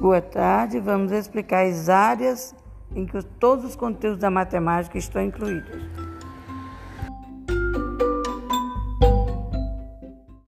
Boa tarde, vamos explicar as áreas em que todos os conteúdos da matemática estão incluídos.